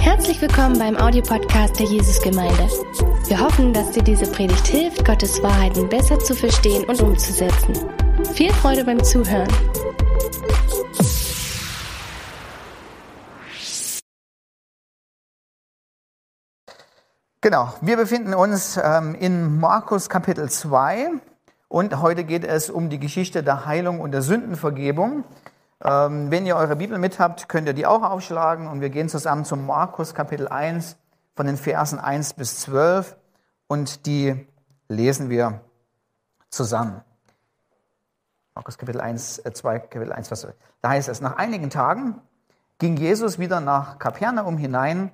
Herzlich willkommen beim Audiopodcast der Jesusgemeinde. Wir hoffen, dass dir diese Predigt hilft, Gottes Wahrheiten besser zu verstehen und umzusetzen. Viel Freude beim Zuhören. Genau, wir befinden uns ähm, in Markus Kapitel 2 und heute geht es um die Geschichte der Heilung und der Sündenvergebung. Ähm, wenn ihr eure Bibel mit habt, könnt ihr die auch aufschlagen und wir gehen zusammen zum Markus Kapitel 1 von den Versen 1 bis 12 und die lesen wir zusammen. Markus Kapitel 1, äh 2, Kapitel 1, Vers 12. Da heißt es, nach einigen Tagen ging Jesus wieder nach Kapernaum hinein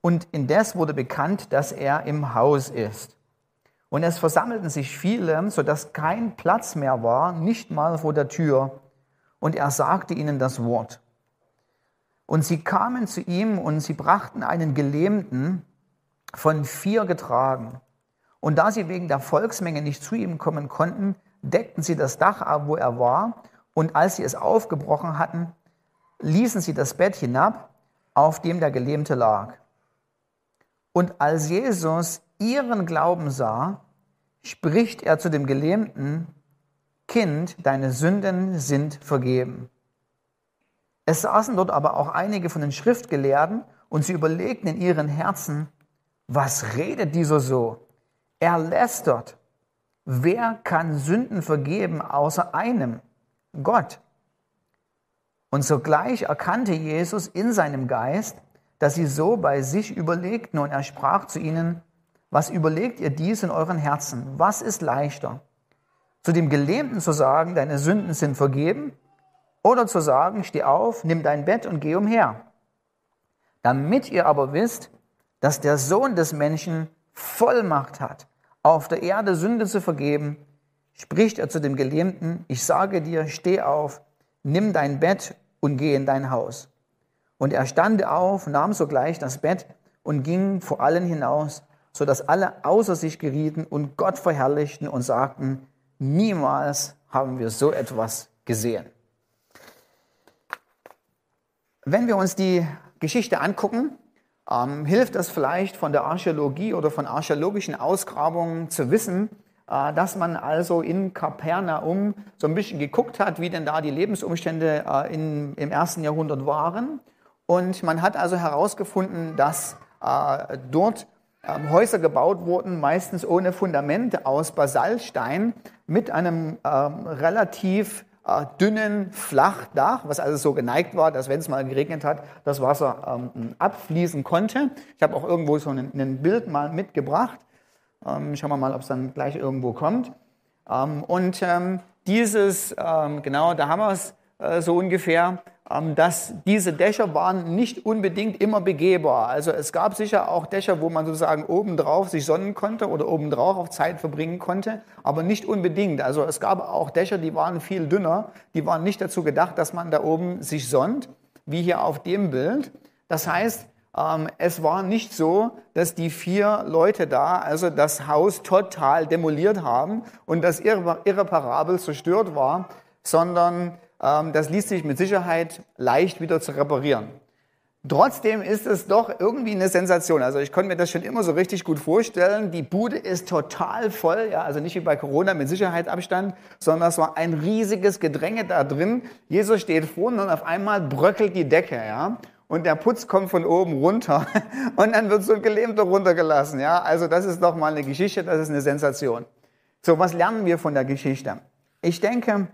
und indes wurde bekannt, dass er im Haus ist. Und es versammelten sich viele, sodass kein Platz mehr war, nicht mal vor der Tür und er sagte ihnen das Wort. Und sie kamen zu ihm und sie brachten einen Gelähmten von vier getragen. Und da sie wegen der Volksmenge nicht zu ihm kommen konnten, deckten sie das Dach ab, wo er war. Und als sie es aufgebrochen hatten, ließen sie das Bett hinab, auf dem der Gelähmte lag. Und als Jesus ihren Glauben sah, spricht er zu dem Gelähmten, Kind, deine Sünden sind vergeben. Es saßen dort aber auch einige von den Schriftgelehrten und sie überlegten in ihren Herzen, was redet dieser so? Er lästert. Wer kann Sünden vergeben außer einem? Gott. Und sogleich erkannte Jesus in seinem Geist, dass sie so bei sich überlegten und er sprach zu ihnen, was überlegt ihr dies in euren Herzen? Was ist leichter? Zu dem Gelähmten zu sagen, deine Sünden sind vergeben, oder zu sagen, steh auf, nimm dein Bett und geh umher. Damit ihr aber wisst, dass der Sohn des Menschen Vollmacht hat, auf der Erde Sünde zu vergeben, spricht er zu dem Gelähmten, ich sage dir, steh auf, nimm dein Bett und geh in dein Haus. Und er stand auf, nahm sogleich das Bett und ging vor allen hinaus, so dass alle außer sich gerieten und Gott verherrlichten und sagten, Niemals haben wir so etwas gesehen. Wenn wir uns die Geschichte angucken, ähm, hilft es vielleicht von der Archäologie oder von archäologischen Ausgrabungen zu wissen, äh, dass man also in Kapernaum so ein bisschen geguckt hat, wie denn da die Lebensumstände äh, in, im ersten Jahrhundert waren. Und man hat also herausgefunden, dass äh, dort Häuser gebaut wurden, meistens ohne Fundament aus Basaltstein mit einem ähm, relativ äh, dünnen Flachdach, was also so geneigt war, dass wenn es mal geregnet hat, das Wasser ähm, abfließen konnte. Ich habe auch irgendwo so ein, ein Bild mal mitgebracht. Ähm, schauen wir mal, ob es dann gleich irgendwo kommt. Ähm, und ähm, dieses, genau, da haben wir es äh, so ungefähr. Ähm, dass diese Dächer waren nicht unbedingt immer begehbar. Also es gab sicher auch Dächer, wo man sozusagen obendrauf sich sonnen konnte oder obendrauf auf Zeit verbringen konnte, aber nicht unbedingt. Also es gab auch Dächer, die waren viel dünner, die waren nicht dazu gedacht, dass man da oben sich sonnt, wie hier auf dem Bild. Das heißt, ähm, es war nicht so, dass die vier Leute da also das Haus total demoliert haben und das irreparabel zerstört war, sondern das ließ sich mit Sicherheit leicht wieder zu reparieren. Trotzdem ist es doch irgendwie eine Sensation. Also ich konnte mir das schon immer so richtig gut vorstellen. Die Bude ist total voll, ja, also nicht wie bei Corona mit Sicherheitsabstand, sondern es war ein riesiges Gedränge da drin. Jesus steht vorne und auf einmal bröckelt die Decke, ja. Und der Putz kommt von oben runter und dann wird so ein Gelähmter runtergelassen, ja. Also das ist doch mal eine Geschichte, das ist eine Sensation. So, was lernen wir von der Geschichte? Ich denke,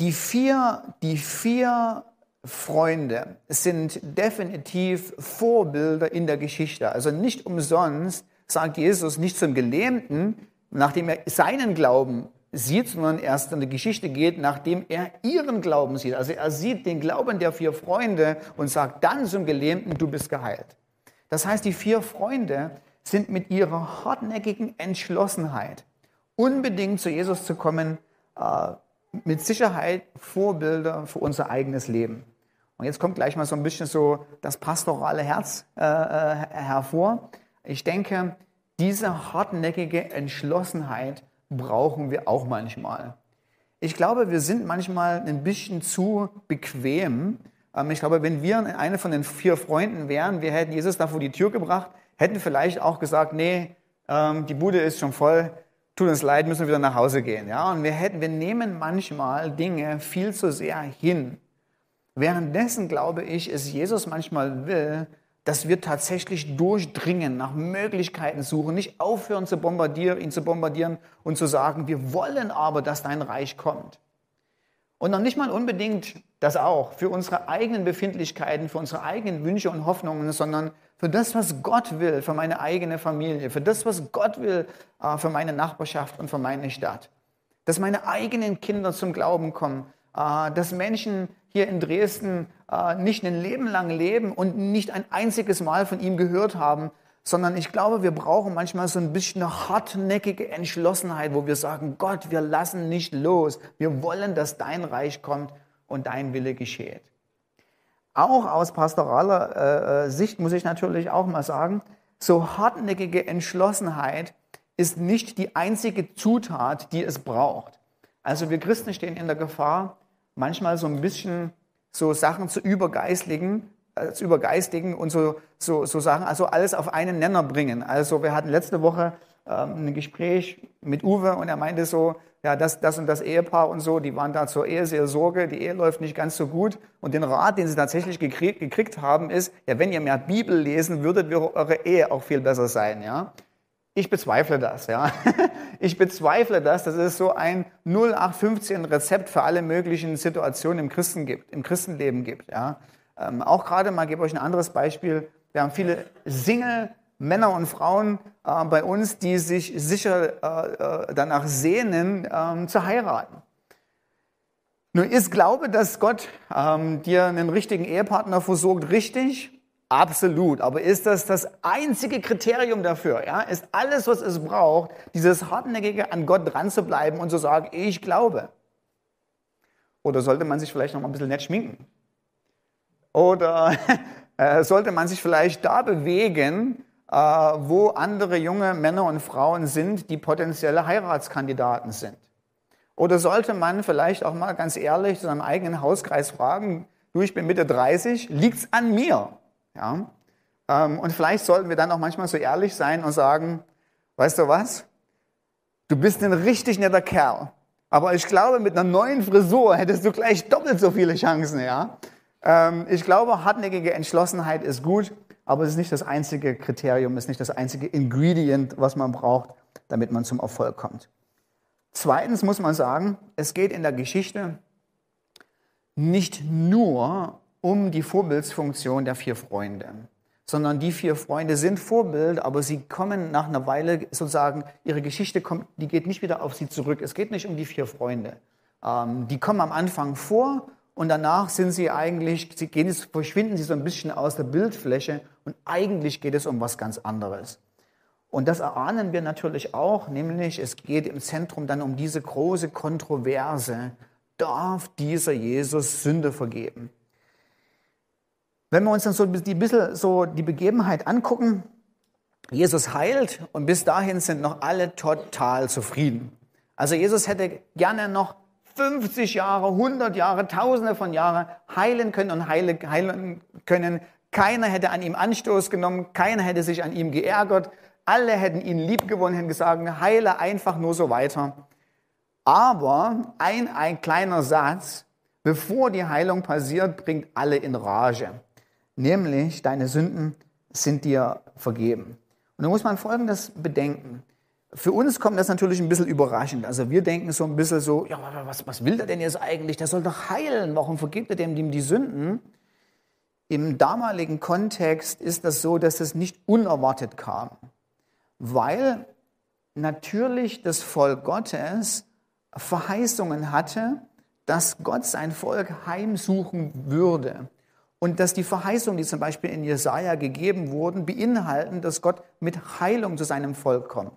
die vier, die vier Freunde sind definitiv Vorbilder in der Geschichte. Also nicht umsonst sagt Jesus nicht zum Gelähmten, nachdem er seinen Glauben sieht, sondern erst in die Geschichte geht, nachdem er ihren Glauben sieht. Also er sieht den Glauben der vier Freunde und sagt dann zum Gelähmten, du bist geheilt. Das heißt, die vier Freunde sind mit ihrer hartnäckigen Entschlossenheit, unbedingt zu Jesus zu kommen, äh, mit Sicherheit Vorbilder für unser eigenes Leben. Und jetzt kommt gleich mal so ein bisschen so das pastorale Herz äh, äh, hervor. Ich denke, diese hartnäckige Entschlossenheit brauchen wir auch manchmal. Ich glaube, wir sind manchmal ein bisschen zu bequem, Ähm, ich glaube, wenn wir eine von den vier Freunden wären, wir hätten Jesus da vor die Tür gebracht, hätten vielleicht auch gesagt, nee, ähm, die Bude ist schon voll, tut uns leid, müssen wir wieder nach Hause gehen. Ja? Und wir, hätten, wir nehmen manchmal Dinge viel zu sehr hin. Währenddessen glaube ich, es Jesus manchmal will, dass wir tatsächlich durchdringen, nach Möglichkeiten suchen, nicht aufhören zu bombardieren, ihn zu bombardieren und zu sagen, wir wollen aber, dass dein Reich kommt. Und noch nicht mal unbedingt das auch für unsere eigenen Befindlichkeiten, für unsere eigenen Wünsche und Hoffnungen, sondern für das, was Gott will, für meine eigene Familie, für das, was Gott will, äh, für meine Nachbarschaft und für meine Stadt. Dass meine eigenen Kinder zum Glauben kommen, äh, dass Menschen hier in Dresden äh, nicht ein Leben lang leben und nicht ein einziges Mal von ihm gehört haben, sondern ich glaube, wir brauchen manchmal so ein bisschen eine hartnäckige Entschlossenheit, wo wir sagen, Gott, wir lassen nicht los. Wir wollen, dass dein Reich kommt und dein Wille gescheht. Auch aus pastoraler äh, äh, Sicht muss ich natürlich auch mal sagen, so hartnäckige Entschlossenheit ist nicht die einzige Zutat, die es braucht. Also wir Christen stehen in der Gefahr, manchmal so ein bisschen so Sachen zu übergeistlichen zu übergeistigen und so, so, so Sachen, also alles auf einen Nenner bringen. Also wir hatten letzte Woche ähm, ein Gespräch mit Uwe und er meinte so, ja, das, das und das Ehepaar und so, die waren da zur Ehe sehr Sorge, die Ehe läuft nicht ganz so gut. Und den Rat, den sie tatsächlich gekriegt, gekriegt haben, ist, ja, wenn ihr mehr Bibel lesen würdet, würde eure Ehe auch viel besser sein, ja. Ich bezweifle das, ja. Ich bezweifle das, dass es so ein 0815 Rezept für alle möglichen Situationen im Christen gibt, im Christenleben gibt, ja. Ähm, auch gerade mal, gebe euch ein anderes Beispiel. Wir haben viele Single Männer und Frauen äh, bei uns, die sich sicher äh, äh danach sehnen, ähm, zu heiraten. Nun ist Glaube, dass Gott ähm, dir einen richtigen Ehepartner versorgt, richtig? Absolut. Aber ist das das einzige Kriterium dafür? Ja? Ist alles, was es braucht, dieses hartnäckige an Gott dran zu bleiben und zu sagen, ich glaube? Oder sollte man sich vielleicht noch mal ein bisschen nett schminken? Oder äh, sollte man sich vielleicht da bewegen, äh, wo andere junge Männer und Frauen sind, die potenzielle Heiratskandidaten sind? Oder sollte man vielleicht auch mal ganz ehrlich zu seinem eigenen Hauskreis fragen, du, ich bin Mitte 30, liegt's an mir? Ja? Ähm, und vielleicht sollten wir dann auch manchmal so ehrlich sein und sagen, weißt du was? Du bist ein richtig netter Kerl. Aber ich glaube, mit einer neuen Frisur hättest du gleich doppelt so viele Chancen, ja? Ähm, ich glaube, hartnäckige Entschlossenheit ist gut, aber es ist nicht das einzige Kriterium, es ist nicht das einzige Ingredient, was man braucht, damit man zum Erfolg kommt. Zweitens muss man sagen, es geht in der Geschichte nicht nur um die Vorbildsfunktion der vier Freunde, sondern die vier Freunde sind Vorbild, aber sie kommen nach einer Weile sozusagen, ihre Geschichte kommt, die geht nicht wieder auf sie zurück. Es geht nicht um die vier Freunde. Ähm, die kommen am Anfang vor und danach sind sie eigentlich, sie gehen, verschwinden sie so ein bisschen aus der Bildfläche und eigentlich geht es um was ganz anderes. Und das erahnen wir natürlich auch, nämlich es geht im Zentrum dann um diese große Kontroverse. Darf dieser Jesus Sünde vergeben? Wenn wir uns dann so ein bisschen so die Begebenheit angucken, Jesus heilt und bis dahin sind noch alle total zufrieden. Also Jesus hätte gerne noch 50 Jahre, 100 Jahre, Tausende von Jahren heilen können und heilen können. Keiner hätte an ihm Anstoß genommen, keiner hätte sich an ihm geärgert, alle hätten ihn liebgewonnen, hätten gesagt, heile einfach nur so weiter. Aber ein, ein kleiner Satz, bevor die Heilung passiert, bringt alle in Rage. Nämlich, deine Sünden sind dir vergeben. Und da muss man Folgendes bedenken. Für uns kommt das natürlich ein bisschen überraschend. Also wir denken so ein bisschen so, ja, was, was will der denn jetzt eigentlich? Der soll doch heilen. Warum vergibt er dem, dem die Sünden? Im damaligen Kontext ist das so, dass es nicht unerwartet kam. Weil natürlich das Volk Gottes Verheißungen hatte, dass Gott sein Volk heimsuchen würde. Und dass die Verheißungen, die zum Beispiel in Jesaja gegeben wurden, beinhalten, dass Gott mit Heilung zu seinem Volk kommt.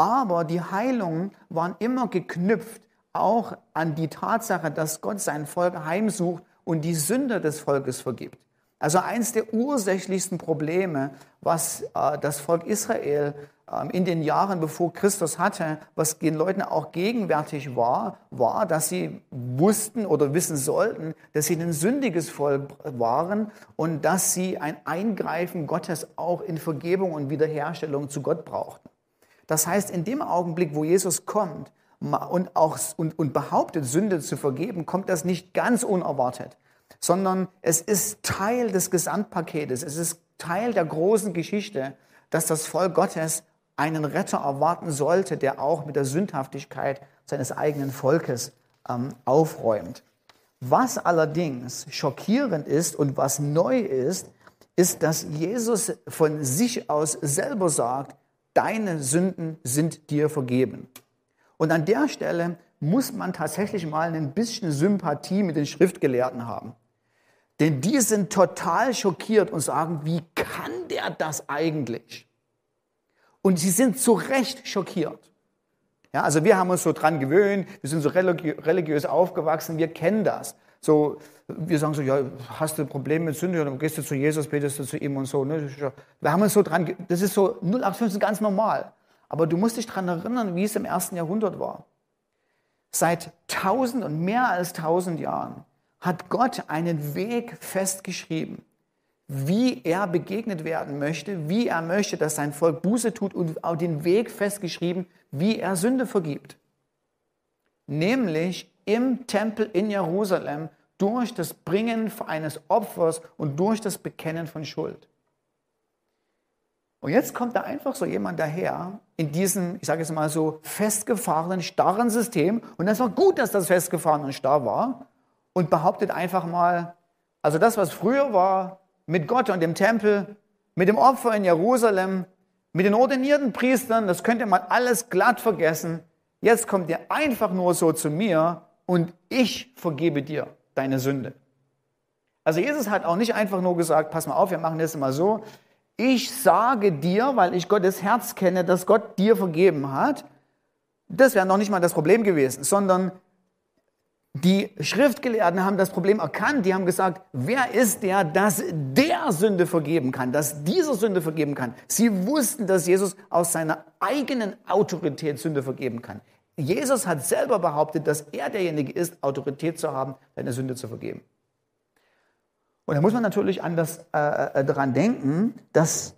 Aber die Heilungen waren immer geknüpft auch an die Tatsache, dass Gott sein Volk heimsucht und die Sünde des Volkes vergibt. Also eins der ursächlichsten Probleme, was äh, das Volk Israel ähm, in den Jahren, bevor Christus hatte, was den Leuten auch gegenwärtig war, war, dass sie wussten oder wissen sollten, dass sie ein sündiges Volk waren und dass sie ein Eingreifen Gottes auch in Vergebung und Wiederherstellung zu Gott brauchten. Das heißt, in dem Augenblick, wo Jesus kommt und, auch, und, und behauptet, Sünde zu vergeben, kommt das nicht ganz unerwartet sondern es ist Teil des Gesamtpaketes. Es ist Teil der großen Geschichte, dass das Volk Gottes einen Retter erwarten sollte, der auch mit der Sündhaftigkeit seines eigenen Volkes ähm, aufräumt. Was allerdings schockierend ist und was neu ist, ist, dass Jesus von sich aus selber sagt, deine Sünden sind dir vergeben. Und an der Stelle muss man tatsächlich mal ein bisschen Sympathie mit den Schriftgelehrten haben. Denn die sind total schockiert und sagen, wie kann der das eigentlich? Und sie sind zu Recht schockiert. Ja, also wir haben uns so dran gewöhnt, wir sind so religiös aufgewachsen, wir kennen das. So, wir sagen so, ja, hast du Probleme mit Sünde, dann gehst du zu Jesus, betest du zu ihm und so. Ne? Wir haben uns so dran, das ist so 0815 ganz normal. Aber du musst dich dran erinnern, wie es im ersten Jahrhundert war. Seit tausend und mehr als tausend Jahren hat Gott einen Weg festgeschrieben, wie er begegnet werden möchte, wie er möchte, dass sein Volk Buße tut und auch den Weg festgeschrieben, wie er Sünde vergibt. Nämlich im Tempel in Jerusalem durch das Bringen eines Opfers und durch das Bekennen von Schuld. Und jetzt kommt da einfach so jemand daher in diesem, ich sage es mal so, festgefahrenen, starren System. Und das war gut, dass das festgefahren und starr war und behauptet einfach mal, also das, was früher war, mit Gott und dem Tempel, mit dem Opfer in Jerusalem, mit den ordinierten Priestern, das könnt ihr mal alles glatt vergessen. Jetzt kommt ihr einfach nur so zu mir und ich vergebe dir deine Sünde. Also Jesus hat auch nicht einfach nur gesagt, pass mal auf, wir machen das mal so. Ich sage dir, weil ich Gottes Herz kenne, dass Gott dir vergeben hat. Das wäre noch nicht mal das Problem gewesen, sondern die Schriftgelehrten haben das Problem erkannt. Die haben gesagt, wer ist der, dass der Sünde vergeben kann, dass dieser Sünde vergeben kann. Sie wussten, dass Jesus aus seiner eigenen Autorität Sünde vergeben kann. Jesus hat selber behauptet, dass er derjenige ist, Autorität zu haben, seine Sünde zu vergeben. Und da muss man natürlich an das, äh, äh daran denken, dass,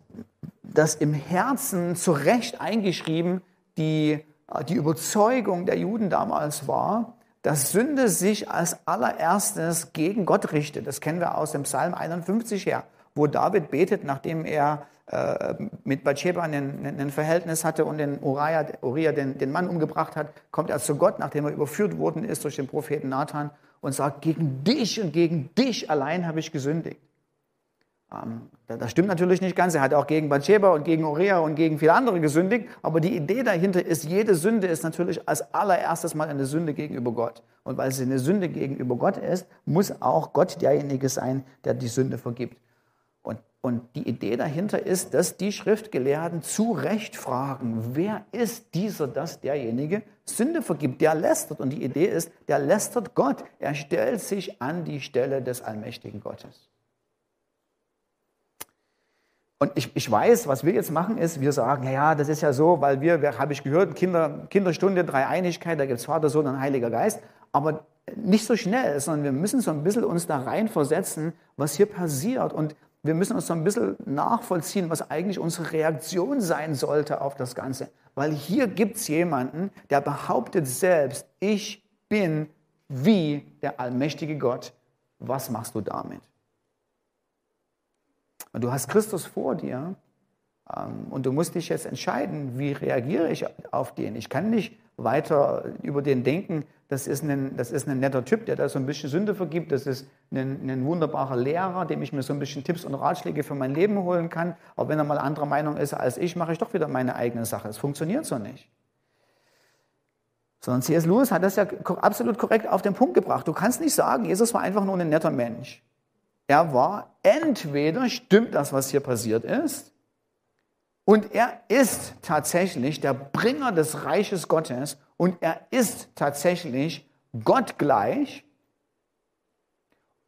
dass im Herzen zu Recht eingeschrieben die, äh, die Überzeugung der Juden damals war, dass Sünde sich als allererstes gegen Gott richtet. Das kennen wir aus dem Psalm 51 her, wo David betet, nachdem er äh, mit Bathsheba ein, Verhältnis hatte und den Uriah, Uriah den, den Mann umgebracht hat, kommt er zu Gott, nachdem er überführt worden ist durch den Propheten Nathan und sagt, gegen dich und gegen dich allein habe ich gesündigt. Ähm, das stimmt natürlich nicht ganz. Er hat auch gegen Bathsheba und gegen Uriah und gegen viele andere gesündigt. Aber die Idee dahinter ist, jede Sünde ist natürlich als allererstes mal eine Sünde gegenüber Gott. Und weil sie eine Sünde gegenüber Gott ist, muss auch Gott derjenige sein, der die Sünde vergibt. Und, die Idee dahinter ist, dass die Schriftgelehrten zu Recht fragen, wer ist dieser, dass derjenige Sünde vergibt, der lästert. Und die Idee ist, der lästert Gott. Er stellt sich an die Stelle des allmächtigen Gottes. Und ich, ich weiß, was wir jetzt machen, ist, wir sagen, ja, das ist ja so, weil wir, wir habe ich gehört, Kinder, Kinderstunde, Dreieinigkeit, da gibt es Vater, Sohn und Heiliger Geist, aber nicht so schnell, sondern wir müssen so ein bisschen uns da reinversetzen, was hier passiert. Und wir müssen uns so ein bisschen nachvollziehen, was eigentlich unsere Reaktion sein sollte auf das Ganze. Weil hier gibt es jemanden, der behauptet selbst, ich bin wie der allmächtige Gott. Was machst du damit? Und du hast Christus vor dir ähm, und du musst dich jetzt entscheiden, wie reagiere ich auf den. Ich kann nicht weiter über den denken, das ist ein, das ist ein netter Typ, der da so ein bisschen Sünde vergibt, das ist ein, ein wunderbarer Lehrer, dem ich mir so ein bisschen Tipps und Ratschläge für mein Leben holen kann. Aber wenn er mal anderer Meinung ist als ich, mache ich doch wieder meine eigene Sache. Es funktioniert so nicht. Sondern C.S. Lewis hat das ja absolut korrekt auf den Punkt gebracht. Du kannst nicht sagen, Jesus war einfach nur ein netter Mensch. Er war entweder stimmt das, was hier passiert ist, und er ist tatsächlich der Bringer des Reiches Gottes und er ist tatsächlich Gott gleich,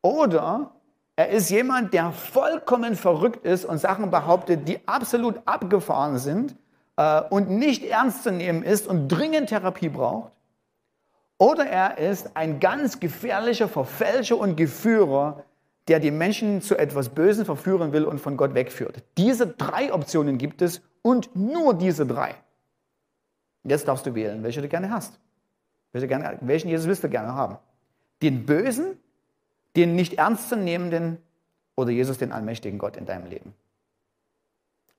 oder Er ist jemand, der vollkommen verrückt ist und Sachen behauptet, die absolut abgefahren sind äh, und nicht ernst zu nehmen ist und dringend Therapie braucht. Oder er ist ein ganz gefährlicher Verfälscher und Geführer, der die Menschen zu etwas Bösen verführen will und von Gott wegführt. Diese drei Optionen gibt es und nur diese drei. Jetzt darfst du wählen, welche du gerne hast. Welchen Jesus willst du gerne haben? Den Bösen, den nicht ernstzunehmenden oder Jesus, den allmächtigen Gott in deinem Leben?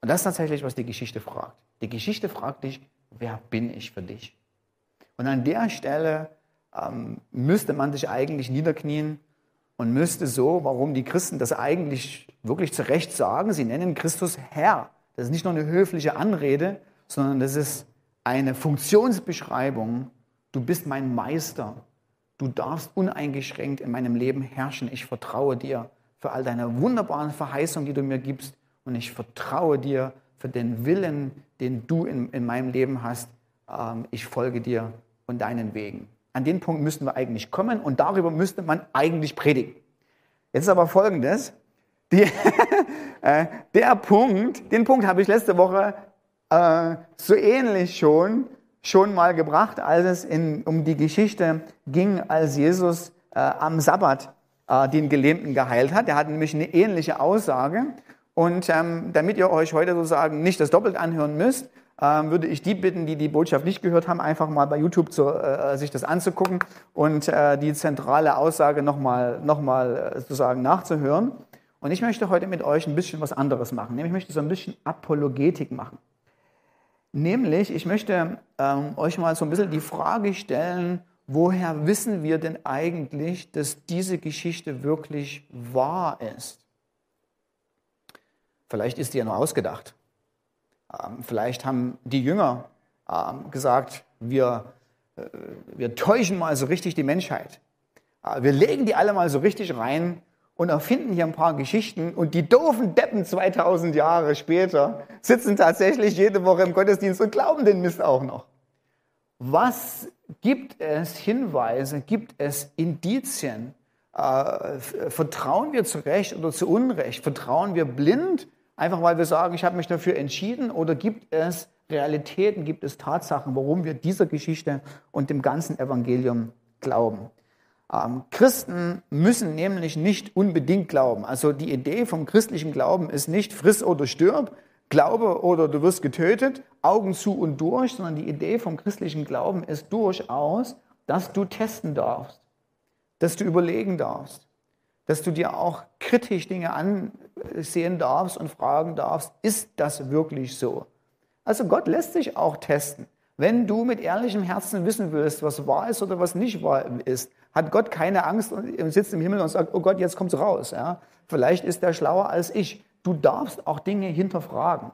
Und das ist tatsächlich, was die Geschichte fragt. Die Geschichte fragt dich, wer bin ich für dich? Und an der Stelle ähm, müsste man sich eigentlich niederknien und müsste so, warum die Christen das eigentlich wirklich zu Recht sagen, sie nennen Christus Herr. Das ist nicht nur eine höfliche Anrede, sondern das ist eine Funktionsbeschreibung. Du bist mein Meister. Du darfst uneingeschränkt in meinem Leben herrschen. Ich vertraue dir für all deine wunderbaren Verheißungen, die du mir gibst. Und ich vertraue dir für den Willen, den du in, in meinem Leben hast. Ähm, ich folge dir und deinen Wegen. An den Punkt müssten wir eigentlich kommen und darüber müsste man eigentlich predigen. Jetzt aber Folgendes. Die, äh, der Punkt, den Punkt habe ich letzte Woche äh, so ähnlich schon, schon mal gebracht, als es in, um die Geschichte ging, als Jesus äh, am Sabbat äh, den Gelähmten geheilt hat. Er hat nämlich eine ähnliche Aussage. Und ähm, damit ihr euch heute sozusagen nicht das doppelt anhören müsst, ähm, würde ich die bitten, die die Botschaft nicht gehört haben, einfach mal bei YouTube zu, äh, sich das anzugucken und äh, die zentrale Aussage nochmal noch mal, äh, sozusagen nachzuhören. Und ich möchte heute mit euch ein bisschen was anderes machen. Nämlich ich möchte so ein bisschen Apologetik machen. Nämlich, ich möchte ähm, euch mal so ein bisschen die Frage stellen, woher wissen wir denn eigentlich, dass diese Geschichte wirklich wahr ist? Vielleicht ist die ja nur ausgedacht. Ähm, vielleicht haben die Jünger ähm, gesagt, wir, äh, wir täuschen mal so richtig die Menschheit. Äh, wir legen die alle mal so richtig rein und erfinden hier ein paar Geschichten und die doofen Deppen 2000 Jahre später sitzen tatsächlich jede Woche im Gottesdienst und glauben den Mist auch noch. Was gibt es Hinweise, gibt es Indizien? Äh, vertrauen wir zu Recht oder zu Unrecht? Vertrauen wir blind Einfach weil wir sagen, ich habe mich dafür entschieden oder gibt es Realitäten, gibt es Tatsachen, warum wir dieser Geschichte und dem ganzen Evangelium glauben? Ähm, Christen müssen nämlich nicht unbedingt glauben. Also die Idee vom christlichen Glauben ist nicht friss oder stirb, Glaube oder du wirst getötet, Augen zu und durch, sondern die Idee vom christlichen Glauben ist durchaus, dass du testen darfst, dass du überlegen darfst, dass du dir auch kritisch Dinge ansehen darfst und fragen darfst, ist das wirklich so? Also Gott lässt sich auch testen. Wenn du mit ehrlichem Herzen wissen willst, was wahr ist oder was nicht wahr ist, hat Gott keine Angst und sitzt im Himmel und sagt, oh Gott, jetzt kommt's raus. Ja? Vielleicht ist er schlauer als ich. Du darfst auch Dinge hinterfragen.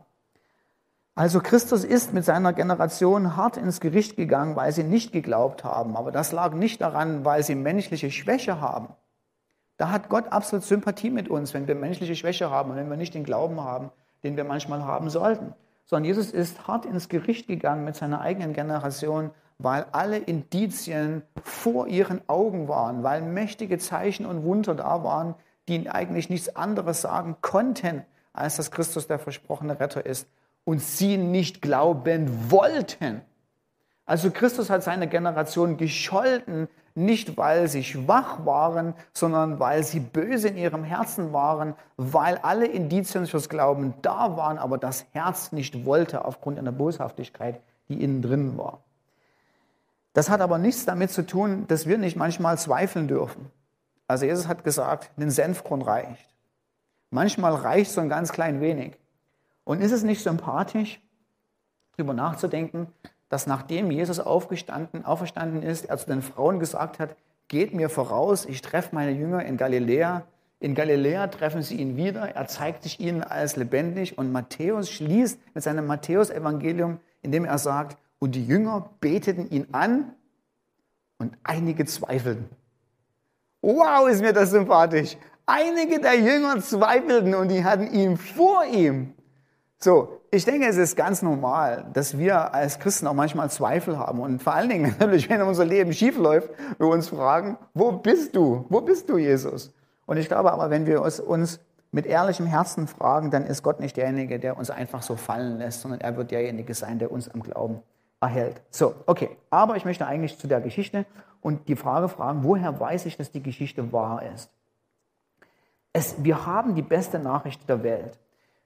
Also Christus ist mit seiner Generation hart ins Gericht gegangen, weil sie nicht geglaubt haben. Aber das lag nicht daran, weil sie menschliche Schwäche haben, da hat Gott absolut Sympathie mit uns, wenn wir menschliche Schwäche haben und wenn wir nicht den Glauben haben, den wir manchmal haben sollten. Sondern Jesus ist hart ins Gericht gegangen mit seiner eigenen Generation, weil alle Indizien vor ihren Augen waren, weil mächtige Zeichen und Wunder da waren, die eigentlich nichts anderes sagen konnten, als dass Christus der versprochene Retter ist und sie nicht glauben wollten. Also Christus hat seine Generation gescholten, nicht weil sie schwach waren, sondern weil sie böse in ihrem Herzen waren, weil alle Indizien fürs Glauben da waren, aber das Herz nicht wollte aufgrund einer Boshaftigkeit, die innen drin war. Das hat aber nichts damit zu tun, dass wir nicht manchmal zweifeln dürfen. Also Jesus hat gesagt, ein Senfkorn reicht. Manchmal reicht so ein ganz klein wenig. Und ist es nicht sympathisch, darüber nachzudenken, dass nachdem Jesus aufgestanden, auferstanden ist, er zu den Frauen gesagt hat, geht mir voraus, ich treffe meine Jünger in Galiläa. In Galiläa treffen sie ihn wieder, er zeigt sich ihnen als lebendig und Matthäus schließt mit seinem Matthäus-Evangelium, indem er sagt, und die Jünger beteten ihn an und einige zweifelten. Wow, ist mir das sympathisch. Einige der Jünger zweifelten und die hatten ihn vor ihm. So, ich denke, es ist ganz normal, dass wir als Christen auch manchmal Zweifel haben. Und vor allen Dingen natürlich, wenn unser Leben schief läuft, wir uns fragen, wo bist du? Wo bist du, Jesus? Und ich glaube aber, wenn wir uns, mit ehrlichem Herzen fragen, dann ist Gott nicht derjenige, der uns einfach so fallen lässt, sondern er wird derjenige sein, der uns am Glauben erhält. So, okay. Aber ich möchte eigentlich zu der Geschichte und die Frage fragen, woher weiß ich, dass die Geschichte wahr ist? Es, wir haben die beste Nachricht der Welt.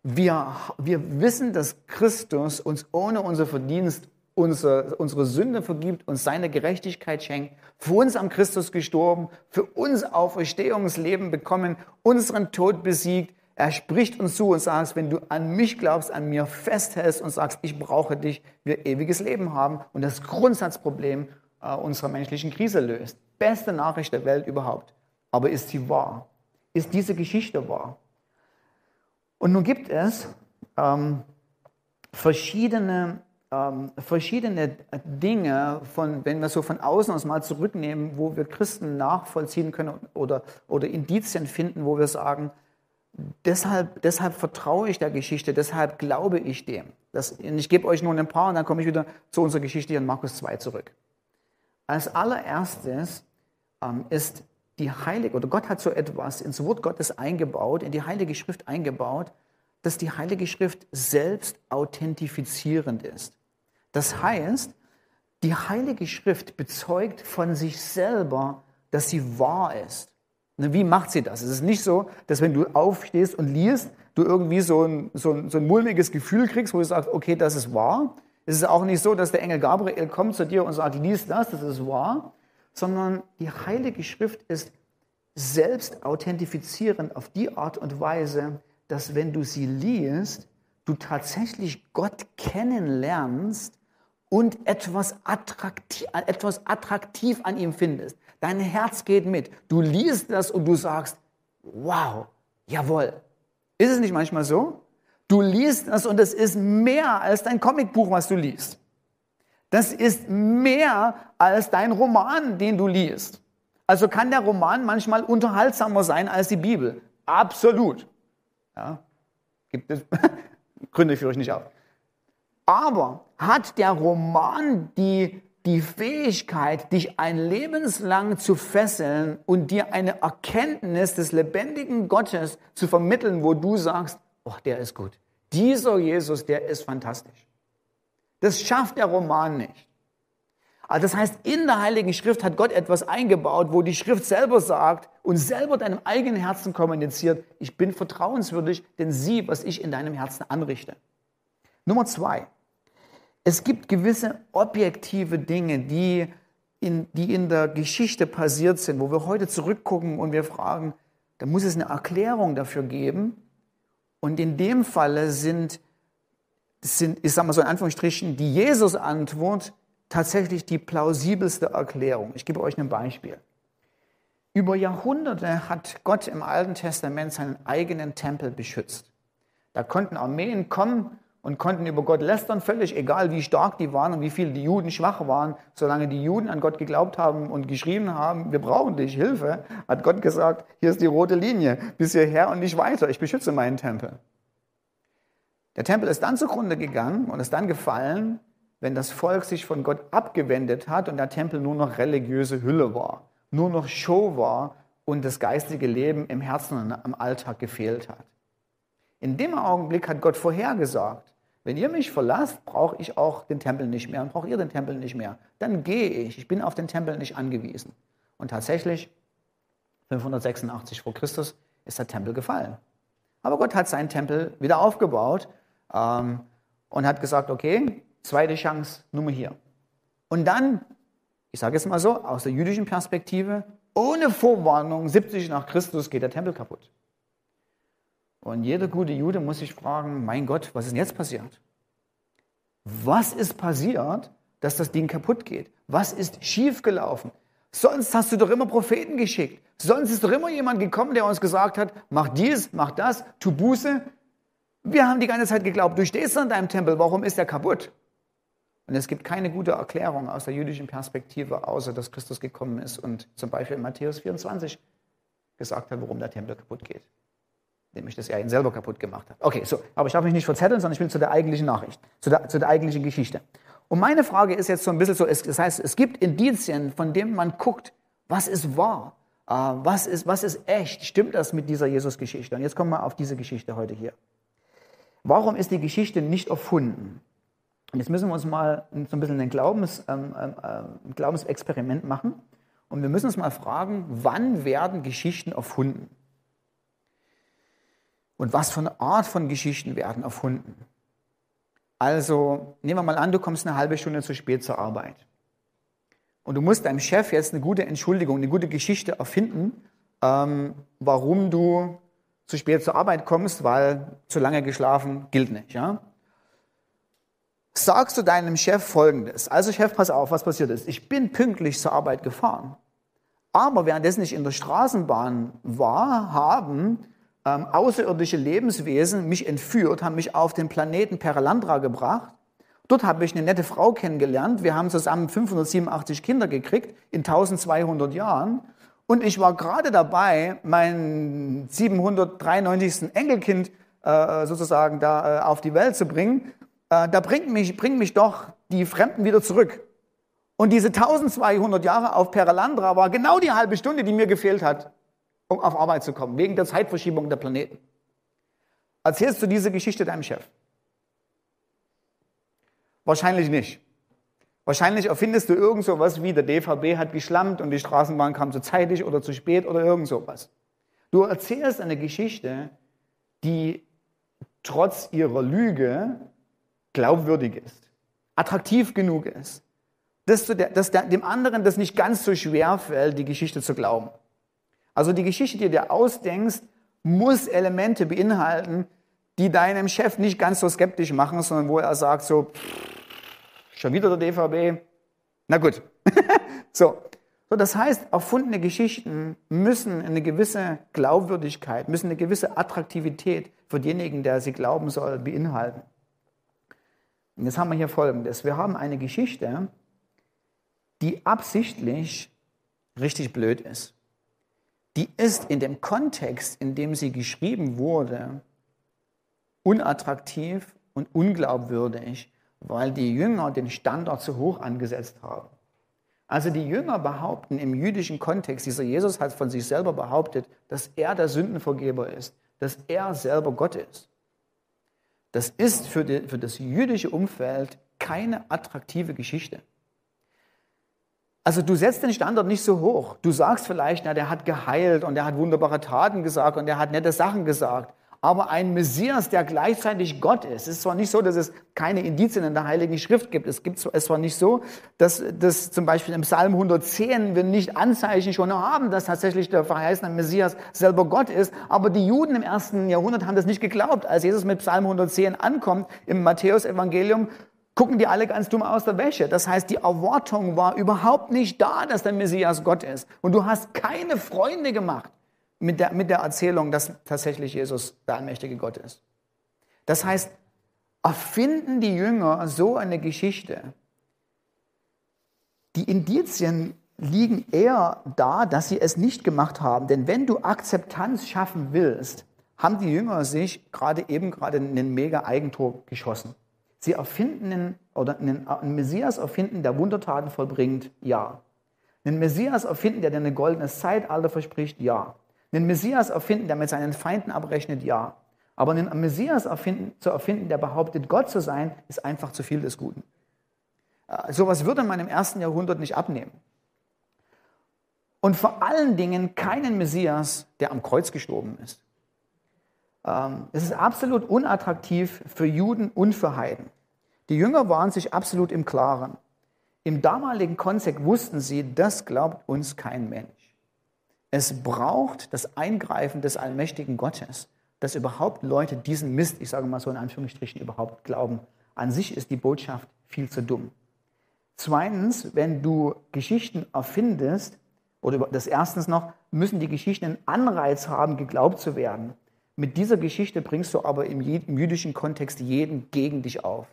Wir, wir wissen, dass Christus uns ohne unser Verdienst unsere, unsere Sünde vergibt, uns seine Gerechtigkeit schenkt, für uns am Christus gestorben, für uns Auferstehungsleben bekommen, unseren Tod besiegt. Er spricht uns zu und sagt, wenn du an mich glaubst, an mir festhältst und sagst, ich brauche dich, wir ewiges Leben haben und das Grundsatzproblem äh, unserer menschlichen Krise löst. Beste Nachricht der Welt überhaupt. Aber ist sie wahr? Ist diese Geschichte wahr? Und nun gibt es ähm, verschiedene ähm, verschiedene Dinge, von, wenn wir so von außen uns mal zurücknehmen, wo wir Christen nachvollziehen können oder, oder Indizien finden, wo wir sagen, deshalb, deshalb vertraue ich der Geschichte, deshalb glaube ich dem. Das, ich gebe euch nur ein paar und dann komme ich wieder zu unserer Geschichte in Markus 2 zurück. Als allererstes ähm, ist die Heilige, oder Gott hat so etwas ins Wort Gottes eingebaut, in die Heilige Schrift eingebaut, dass die Heilige Schrift selbst authentifizierend ist. Das heißt, die Heilige Schrift bezeugt von sich selber, dass sie wahr ist. Wie macht sie das? Es ist nicht so, dass wenn du aufstehst und liest, du irgendwie so ein, so ein, so ein mulmiges Gefühl kriegst, wo du sagst, okay, das ist wahr. Es ist auch nicht so, dass der Engel Gabriel kommt zu dir und sagt, lies das, das ist wahr, sondern die Heilige Schrift ist selbst authentifizierend auf die Art und Weise, dass wenn du sie liest, du tatsächlich Gott kennenlernst und etwas attraktiv, etwas attraktiv an ihm findest. Dein Herz geht mit. Du liest das und du sagst, wow, jawohl. Ist es nicht manchmal so? Du liest das und es ist mehr als dein Comicbuch, was du liest. Das ist mehr als dein Roman, den du liest. Also kann der Roman manchmal unterhaltsamer sein als die Bibel. Absolut. Ja, gibt es Gründe führe ich nicht auf. Aber hat der Roman die, die Fähigkeit, dich ein lebenslang zu fesseln und dir eine Erkenntnis des lebendigen Gottes zu vermitteln, wo du sagst, oh, der ist gut. Dieser Jesus, der ist fantastisch. Das schafft der Roman nicht. Also das heißt, in der Heiligen Schrift hat Gott etwas eingebaut, wo die Schrift selber sagt und selber deinem eigenen Herzen kommuniziert, ich bin vertrauenswürdig, denn sieh, was ich in deinem Herzen anrichte. Nummer zwei. Es gibt gewisse objektive Dinge, die in, die in der Geschichte passiert sind, wo wir heute zurückgucken und wir fragen, da muss es eine Erklärung dafür geben. Und in dem Falle sind, sind ich sage mal so in Anführungsstrichen, die Jesus-Antwort tatsächlich die plausibelste Erklärung. Ich gebe euch ein Beispiel. Über Jahrhunderte hat Gott im Alten Testament seinen eigenen Tempel beschützt. Da konnten Armeen kommen und konnten über Gott lästern, völlig egal, wie stark die waren und wie viel die Juden schwach waren. Solange die Juden an Gott geglaubt haben und geschrieben haben, wir brauchen dich, Hilfe, hat Gott gesagt, hier ist die rote Linie, bis hierher und nicht weiter, ich beschütze meinen Tempel. Der Tempel ist dann zugrunde gegangen und ist dann gefallen, wenn das Volk sich von Gott abgewendet hat und der Tempel nur noch religiöse Hülle war, nur noch Show war und das geistige Leben im Herzen und am Alltag gefehlt hat. In dem Augenblick hat Gott vorhergesagt, wenn ihr mich verlasst, brauche ich auch den Tempel nicht mehr und braucht ihr den Tempel nicht mehr. Dann gehe ich. Ich bin auf den Tempel nicht angewiesen. Und tatsächlich, 586 vor Christus, ist der Tempel gefallen. Aber Gott hat seinen Tempel wieder aufgebaut ähm, und hat gesagt, okay, Zweite Chance, Nummer hier. Und dann, ich sage es mal so, aus der jüdischen Perspektive, ohne Vorwarnung, 70 nach Christus geht der Tempel kaputt. Und jeder gute Jude muss sich fragen, mein Gott, was ist denn jetzt passiert? Was ist passiert, dass das Ding kaputt geht? Was ist schiefgelaufen? Sonst hast du doch immer Propheten geschickt. Sonst ist doch immer jemand gekommen, der uns gesagt hat, mach dies, mach das, tu Buße. Wir haben die ganze Zeit geglaubt, du stehst an deinem Tempel, warum ist der kaputt? Und es gibt keine gute Erklärung aus der jüdischen Perspektive, außer dass Christus gekommen ist und zum Beispiel in Matthäus 24 gesagt hat, warum der Tempel kaputt geht. Nämlich, dass er ihn selber kaputt gemacht hat. Okay, so, aber ich darf mich nicht verzetteln, sondern ich will zu der eigentlichen Nachricht, zu der, zu der eigentlichen Geschichte. Und meine Frage ist jetzt so ein bisschen so, das heißt, es gibt Indizien, von denen man guckt, was ist wahr? Äh, was, ist, was ist echt? Stimmt das mit dieser Jesus-Geschichte? Und jetzt kommen wir auf diese Geschichte heute hier. Warum ist die Geschichte nicht erfunden? Und jetzt müssen wir uns mal so ein bisschen ein Glaubens, ähm, äh, Glaubensexperiment machen. Und wir müssen uns mal fragen, wann werden Geschichten erfunden? Und was für eine Art von Geschichten werden erfunden? Also, nehmen wir mal an, du kommst eine halbe Stunde zu spät zur Arbeit. Und du musst deinem Chef jetzt eine gute Entschuldigung, eine gute Geschichte erfinden, ähm, warum du zu spät zur Arbeit kommst, weil zu lange geschlafen gilt nicht. Ja? Sagst du deinem Chef Folgendes. Also Chef, pass auf, was passiert ist. Ich bin pünktlich zur Arbeit gefahren. Aber währenddessen ich in der Straßenbahn war, haben ähm, außerirdische Lebenswesen mich entführt, haben mich auf den Planeten Perelandra gebracht. Dort habe ich eine nette Frau kennengelernt. Wir haben zusammen 587 Kinder gekriegt in 1200 Jahren. Und ich war gerade dabei, mein 793. Enkelkind äh, sozusagen da äh, auf die Welt zu bringen. Äh, da bringt mich, bringen mich doch die Fremden wieder zurück. Und diese 1200 Jahre auf Perelandra war genau die halbe Stunde, die mir gefehlt hat um auf Arbeit zu kommen, wegen der Zeitverschiebung der Planeten. Erzählst du diese Geschichte deinem Chef? Wahrscheinlich nicht. Wahrscheinlich erfindest du irgend sowas wie der DVB hat geschlammt und die Straßenbahn kam zu zeitig oder zu spät oder irgend sowas. Du erzählst eine Geschichte, die trotz ihrer Lüge glaubwürdig ist, attraktiv genug ist, dass, der, dass der, dem anderen das nicht ganz so schwer fällt, die Geschichte zu glauben. Also die Geschichte, die du dir ausdenkst, muss Elemente beinhalten, die deinem Chef nicht ganz so skeptisch machen, sondern wo er sagt so, schon wieder der DVB. Na gut. so. so. Das heißt, erfundene Geschichten müssen eine gewisse Glaubwürdigkeit, müssen eine gewisse Attraktivität für denjenigen, der sie glauben soll, beinhalten. Und jetzt haben wir hier Folgendes. Wir haben eine Geschichte, die absichtlich richtig blöd ist die ist in dem Kontext, in dem sie geschrieben wurde, unattraktiv und unglaubwürdig, weil die Jünger den Standard zu hoch angesetzt haben. Also die Jünger behaupten im jüdischen Kontext, dieser Jesus hat von sich selber behauptet, dass er der Sündenvergeber ist, dass er selber Gott ist. Das ist für, die, für das jüdische Umfeld keine attraktive Geschichte. Also du setzt den Standard nicht so hoch. Du sagst vielleicht, na, der hat geheilt und der hat wunderbare Taten gesagt und der hat nette Sachen gesagt. Aber ein Messias, der gleichzeitig Gott ist, es ist zwar nicht so, dass es keine Indizien in der Heiligen Schrift gibt. Es gibt es zwar nicht so, dass, dass zum Beispiel im Psalm 110 wir nicht Anzeichen schon haben, dass tatsächlich der verheißene Messias selber Gott ist. Aber die Juden im ersten Jahrhundert haben das nicht geglaubt. Als Jesus mit Psalm 110 ankommt im Matthäus-Evangelium, gucken die alle ganz dumm aus der Wäsche. Das heißt, die Erwartung war überhaupt nicht da, dass der Messias Gott ist. Und du hast keine Freunde gemacht mit der, mit der Erzählung, dass tatsächlich Jesus der allmächtige Gott ist. Das heißt, erfinden die Jünger so eine Geschichte. Die Indizien liegen eher da, dass sie es nicht gemacht haben. Denn wenn du Akzeptanz schaffen willst, haben die Jünger sich gerade eben gerade einen mega Eigentor geschossen. Sie erfinden einen, oder einen, einen Messias erfinden, der Wundertaten vollbringt, ja. Einen Messias erfinden, der dir ein goldenes Zeitalter verspricht, ja. Einen Messias erfinden, der mit seinen Feinden abrechnet, ja. Aber einen Messias erfinden, zu erfinden, der behauptet, Gott zu sein, ist einfach zu viel des Guten. Äh, sowas würde man im ersten Jahrhundert nicht abnehmen. Und vor allen Dingen keinen Messias, der am Kreuz gestorben ist. Ähm, es ist absolut unattraktiv für Juden und für Heiden. Die Jünger waren sich absolut im Klaren. Im damaligen Kontext wussten sie, das glaubt uns kein Mensch. Es braucht das Eingreifen des allmächtigen Gottes, dass überhaupt Leute diesen Mist, ich sage mal so in Anführungsstrichen, überhaupt glauben. An sich ist die Botschaft viel zu dumm. Zweitens, wenn du Geschichten erfindest, oder das erstens noch, müssen die Geschichten einen Anreiz haben, geglaubt zu werden. Mit dieser Geschichte bringst du aber im jüdischen Kontext jeden gegen dich auf.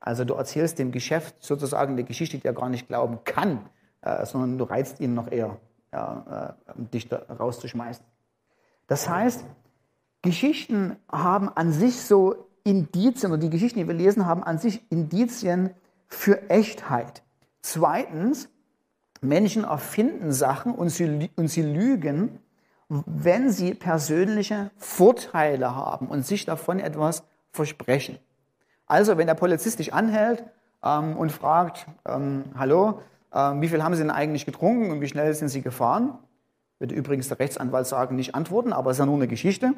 Also du erzählst dem Geschäft sozusagen eine Geschichte, die er gar nicht glauben kann, äh, sondern du reizt ihn noch eher, ja, äh, dich da rauszuschmeißen. Das heißt, Geschichten haben an sich so Indizien, oder die Geschichten, die wir lesen, haben an sich Indizien für Echtheit. Zweitens, Menschen erfinden Sachen und sie, und sie lügen, wenn sie persönliche Vorteile haben und sich davon etwas versprechen. Also, wenn der Polizist dich anhält ähm, und fragt, ähm, hallo, ähm, wie viel haben Sie denn eigentlich getrunken und wie schnell sind Sie gefahren? Würde übrigens der Rechtsanwalt sagen, nicht antworten, aber es ist ja nur eine Geschichte.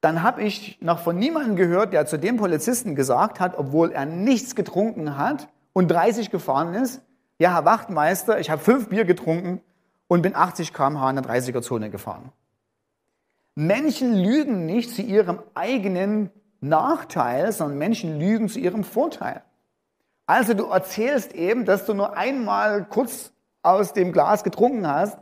Dann habe ich noch von niemandem gehört, der zu dem Polizisten gesagt hat, obwohl er nichts getrunken hat und 30 gefahren ist, ja, Herr Wachtmeister, ich habe fünf Bier getrunken und bin 80 km/h in der 30er-Zone gefahren. Menschen lügen nicht zu ihrem eigenen Nachteil, sondern Menschen lügen zu ihrem Vorteil. Also du erzählst eben, dass du nur einmal kurz aus dem Glas getrunken hast,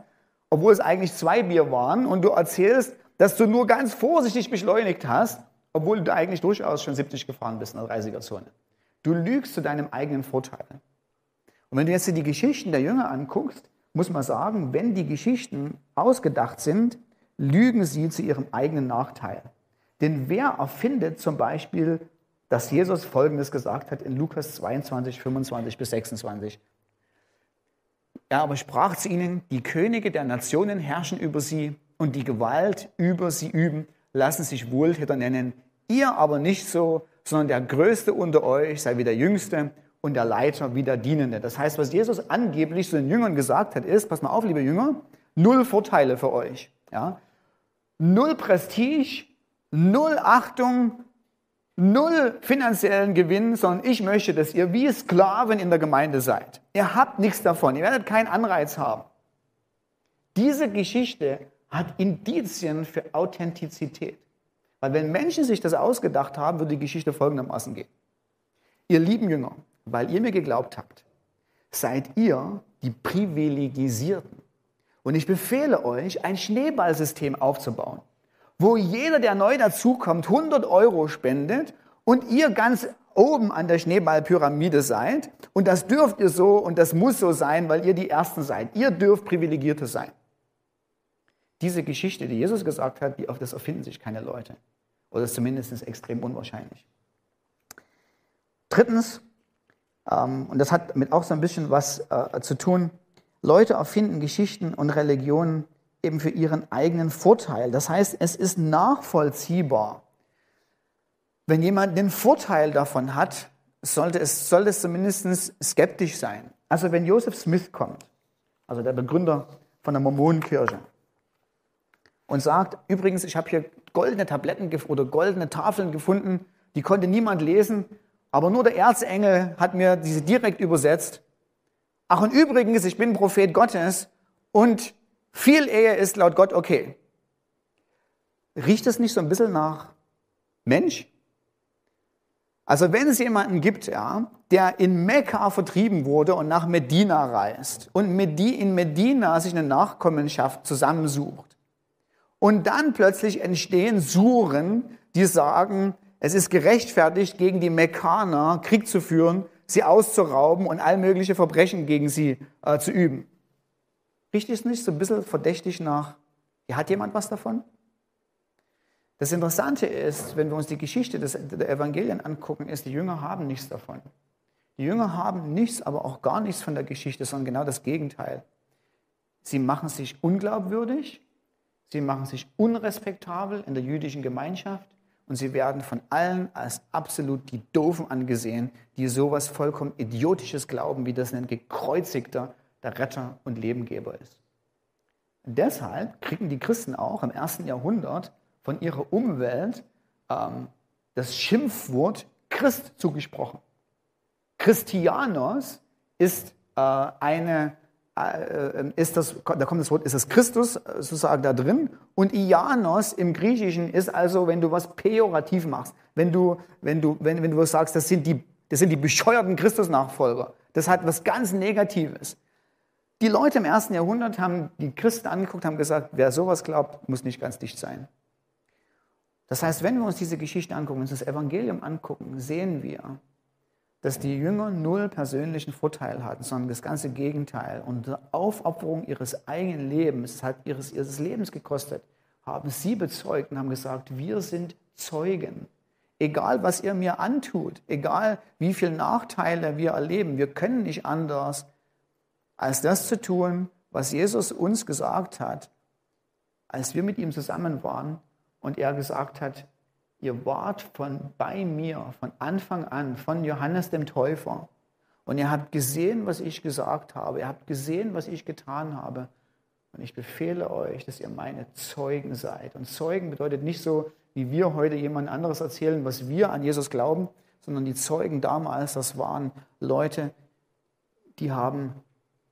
obwohl es eigentlich zwei Bier waren, und du erzählst, dass du nur ganz vorsichtig beschleunigt hast, obwohl du eigentlich durchaus schon 70 gefahren bist in der 30er-Zone. Du lügst zu deinem eigenen Vorteil. Und wenn du jetzt die Geschichten der Jünger anguckst, muss man sagen, wenn die Geschichten ausgedacht sind, lügen sie zu ihrem eigenen Nachteil. Denn wer erfindet zum Beispiel, dass Jesus Folgendes gesagt hat in Lukas 22, 25 bis 26? Er aber sprach zu ihnen, die Könige der Nationen herrschen über sie und die Gewalt über sie üben, lassen sich Wohltäter nennen. Ihr aber nicht so, sondern der Größte unter euch sei wie der Jüngste und der Leiter wie der Dienende. Das heißt, was Jesus angeblich zu den Jüngern gesagt hat, ist, pass mal auf, liebe Jünger, null Vorteile für euch. Ja? Null Prestige, null Achtung, null finanziellen Gewinn, sondern ich möchte, dass ihr wie Sklaven in der Gemeinde seid. Ihr habt nichts davon, ihr werdet keinen Anreiz haben. Diese Geschichte hat Indizien für Authentizität. Weil wenn Menschen sich das ausgedacht haben, würde die Geschichte folgendermaßen gehen. Ihr lieben Jünger, weil ihr mir geglaubt habt, seid ihr die Privilegisierten. Und ich befehle euch, ein Schneeballsystem aufzubauen, wo jeder, der neu dazukommt, 100 Euro spendet und ihr ganz oben an der Schneeballpyramide seid. Und das dürft ihr so und das muss so sein, weil ihr die Ersten seid. Ihr dürft Privilegierte sein. Diese Geschichte, die Jesus gesagt hat, die, das erfinden sich keine Leute. Oder ist zumindest extrem unwahrscheinlich. Drittens, ähm, und das hat mit auch so ein bisschen was äh, zu tun, Leute erfinden Geschichten und Religionen eben für ihren eigenen Vorteil. Das heißt, es ist nachvollziehbar. Wenn jemand den Vorteil davon hat, sollte es, sollte es zumindest skeptisch sein. Also wenn Joseph Smith kommt, also der Begründer von der Mormonenkirche, und sagt, übrigens, ich habe hier goldene Tabletten oder goldene Tafeln gefunden, die konnte niemand lesen, aber nur der Erzengel hat mir diese direkt übersetzt. Ach und übrigens, ich bin Prophet Gottes und viel Ehe ist laut Gott okay. Riecht es nicht so ein bisschen nach Mensch? Also wenn es jemanden gibt, ja, der in Mekka vertrieben wurde und nach Medina reist und in Medina sich eine Nachkommenschaft zusammensucht und dann plötzlich entstehen Suren, die sagen, es ist gerechtfertigt, gegen die Mekkaner Krieg zu führen, sie auszurauben und all mögliche Verbrechen gegen sie äh, zu üben. Riecht es nicht so ein bisschen verdächtig nach, ja, hat jemand was davon? Das Interessante ist, wenn wir uns die Geschichte des, der Evangelien angucken, ist, die Jünger haben nichts davon. Die Jünger haben nichts, aber auch gar nichts von der Geschichte, sondern genau das Gegenteil. Sie machen sich unglaubwürdig, sie machen sich unrespektabel in der jüdischen Gemeinschaft und sie werden von allen als absolut die Doofen angesehen, die sowas vollkommen Idiotisches glauben, wie das ein gekreuzigter der Retter und Lebengeber ist. Deshalb kriegen die Christen auch im ersten Jahrhundert von ihrer Umwelt ähm, das Schimpfwort Christ zugesprochen. Christianos ist äh, eine äh, ist das, da kommt das Wort, ist das Christus sozusagen da drin. Und Ianos im Griechischen ist also, wenn du was pejorativ machst, wenn du, wenn du, wenn, wenn du sagst, das sind die, das sind die bescheuerten Christusnachfolger. Das hat was ganz Negatives. Die Leute im ersten Jahrhundert haben die Christen angeguckt, haben gesagt, wer sowas glaubt, muss nicht ganz dicht sein. Das heißt, wenn wir uns diese Geschichte angucken, uns das Evangelium angucken, sehen wir, dass die Jünger null persönlichen Vorteil hatten, sondern das ganze Gegenteil. Und Aufopferung ihres eigenen Lebens, es hat ihres, ihres Lebens gekostet, haben sie bezeugt und haben gesagt, wir sind Zeugen. Egal, was ihr mir antut, egal, wie viele Nachteile wir erleben, wir können nicht anders, als das zu tun, was Jesus uns gesagt hat, als wir mit ihm zusammen waren und er gesagt hat, ihr wart von bei mir von Anfang an, von Johannes dem Täufer. Und ihr habt gesehen, was ich gesagt habe. Ihr habt gesehen, was ich getan habe. Und ich befehle euch, dass ihr meine Zeugen seid. Und Zeugen bedeutet nicht so, wie wir heute jemand anderes erzählen, was wir an Jesus glauben, sondern die Zeugen damals, das waren Leute, die haben,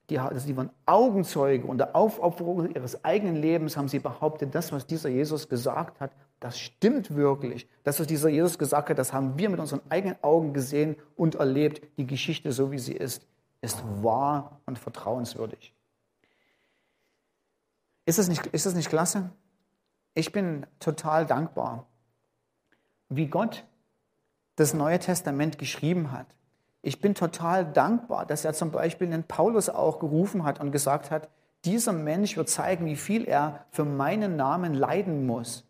die, also die waren Augenzeuge. Unter Aufopferung ihres eigenen Lebens haben sie behauptet, das, was dieser Jesus gesagt hat, das stimmt wirklich. Das, was dieser Jesus gesagt hat, das haben wir mit unseren eigenen Augen gesehen und erlebt. Die Geschichte, so wie sie ist, ist wahr und vertrauenswürdig. Ist das nicht, ist das nicht klasse? Ich bin total dankbar, wie Gott das Neue Testament geschrieben hat. Ich bin total dankbar, dass er zum Beispiel den Paulus auch gerufen hat und gesagt hat, dieser Mensch wird zeigen, wie viel er für meinen Namen leiden muss.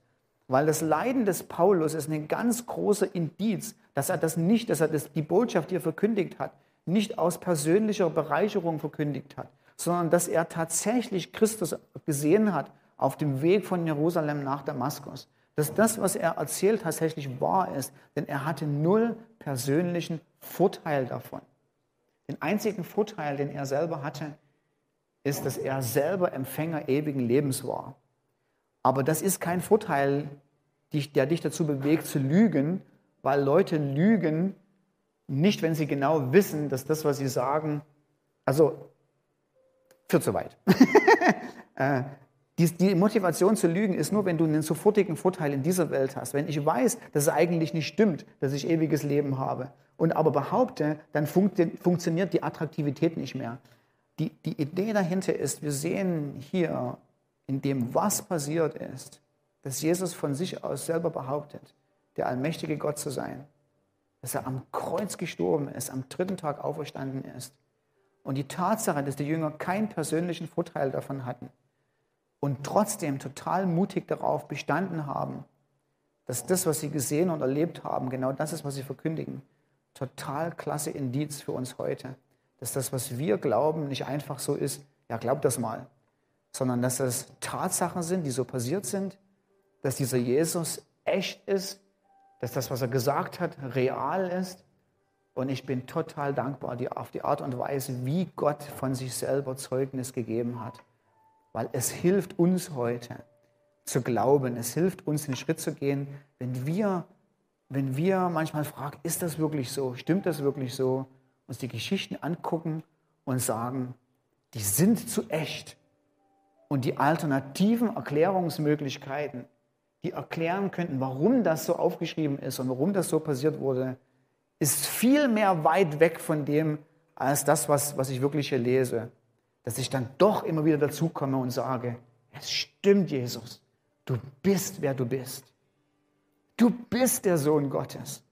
Weil das Leiden des Paulus ist ein ganz großer Indiz, dass er das nicht, dass er das, die Botschaft, die er verkündigt hat, nicht aus persönlicher Bereicherung verkündigt hat, sondern dass er tatsächlich Christus gesehen hat auf dem Weg von Jerusalem nach Damaskus. Dass das, was er erzählt, tatsächlich wahr ist, denn er hatte null persönlichen Vorteil davon. Den einzigen Vorteil, den er selber hatte, ist, dass er selber Empfänger ewigen Lebens war. Aber das ist kein Vorteil, der dich dazu bewegt zu lügen, weil Leute lügen nicht, wenn sie genau wissen, dass das, was sie sagen, also führt zu weit. Die, die, Motivation zu lügen ist nur, wenn du einen sofortigen Vorteil in dieser Welt hast. Wenn ich weiß, dass es eigentlich nicht stimmt, dass ich ewiges Leben habe und aber behaupte, dann funkt, funktioniert die Attraktivität nicht mehr. Die, die Idee dahinter ist, wir sehen hier in dem, was passiert ist, dass Jesus von sich aus selber behauptet, der allmächtige Gott zu sein, dass er am Kreuz gestorben ist, am dritten Tag auferstanden ist und die Tatsache, dass die Jünger keinen persönlichen Vorteil davon hatten und trotzdem total mutig darauf bestanden haben, dass das, was sie gesehen und erlebt haben, genau das ist, was sie verkündigen. Total klasse Indiz für uns heute, dass das, was wir glauben, nicht einfach so ist, ja, glaubt das mal, sondern dass es Tatsachen sind, die so passiert sind, dass dieser Jesus echt ist, dass das, was er gesagt hat, real ist und ich bin total dankbar auf die Art und Weise, wie Gott von sich selber Zeugnis gegeben hat. Weil es hilft uns heute zu glauben, es hilft uns den Schritt zu gehen, wenn wir, wenn wir manchmal fragen, ist das wirklich so, stimmt das wirklich so, uns die Geschichten angucken und sagen, die sind zu echt. Und die alternativen Erklärungsmöglichkeiten, die erklären könnten, warum das so aufgeschrieben ist und warum das so passiert wurde, ist viel mehr weit weg von dem, als das, was, was ich wirklich hier lese. Dass ich dann doch immer wieder dazukomme und sage, es stimmt, Jesus, du bist, wer du bist. Du bist der Sohn Gottes.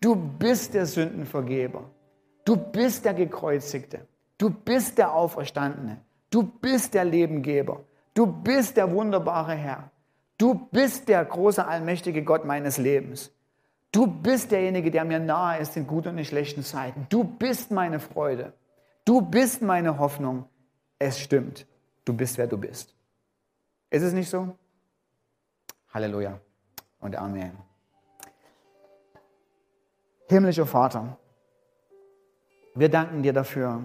Du bist der Sündenvergeber. Du bist der Gekreuzigte. Du bist der Auferstandene. Du bist der Lebengeber. Du bist der wunderbare Herr. Du bist der große, allmächtige Gott meines Lebens. Du bist derjenige, der mir nahe ist in guten und in schlechten Zeiten. Du bist meine Freude. Du bist meine Hoffnung. Es stimmt. Du bist, wer du bist. Ist es nicht so? Halleluja und Amen. Himmlischer Vater, wir danken dir dafür,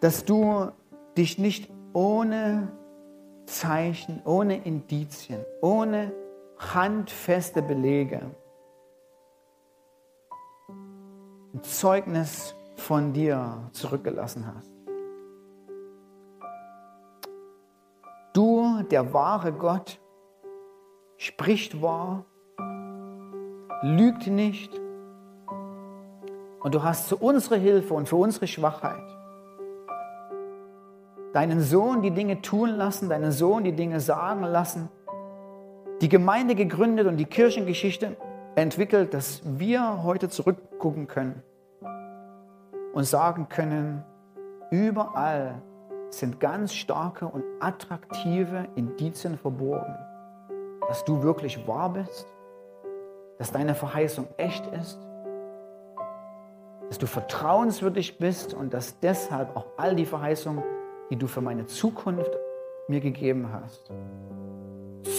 dass du dich nicht ohne Zeichen, ohne Indizien, ohne handfeste Belege, ein Zeugnis von dir zurückgelassen hast. Der wahre Gott, spricht wahr, lügt nicht. Und du hast zu unserer Hilfe und für unsere Schwachheit deinen Sohn die Dinge tun lassen, deinen Sohn die Dinge sagen lassen, die Gemeinde gegründet und die Kirchengeschichte entwickelt, dass wir heute zurückgucken können und sagen können, überall sind ganz starke und attraktive Indizien verborgen, dass du wirklich wahr bist, dass deine Verheißung echt ist dass du vertrauenswürdig bist und dass deshalb auch all die Verheißungen, die du für meine Zukunft mir gegeben hast,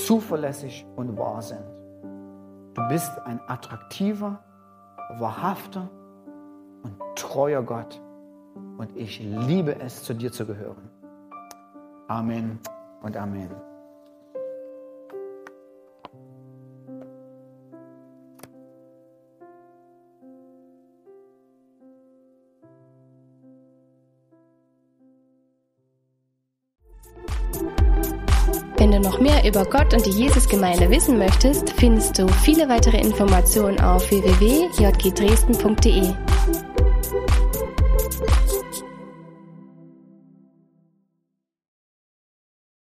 zuverlässig und wahr sind. Du bist ein attraktiver, wahrhafter und treuer Gott. Und ich liebe es, zu dir zu gehören. Amen und Amen. Wenn du noch mehr über Gott und die Jesusgemeinde wissen möchtest, findest du viele weitere Informationen auf www.jgdresden.de.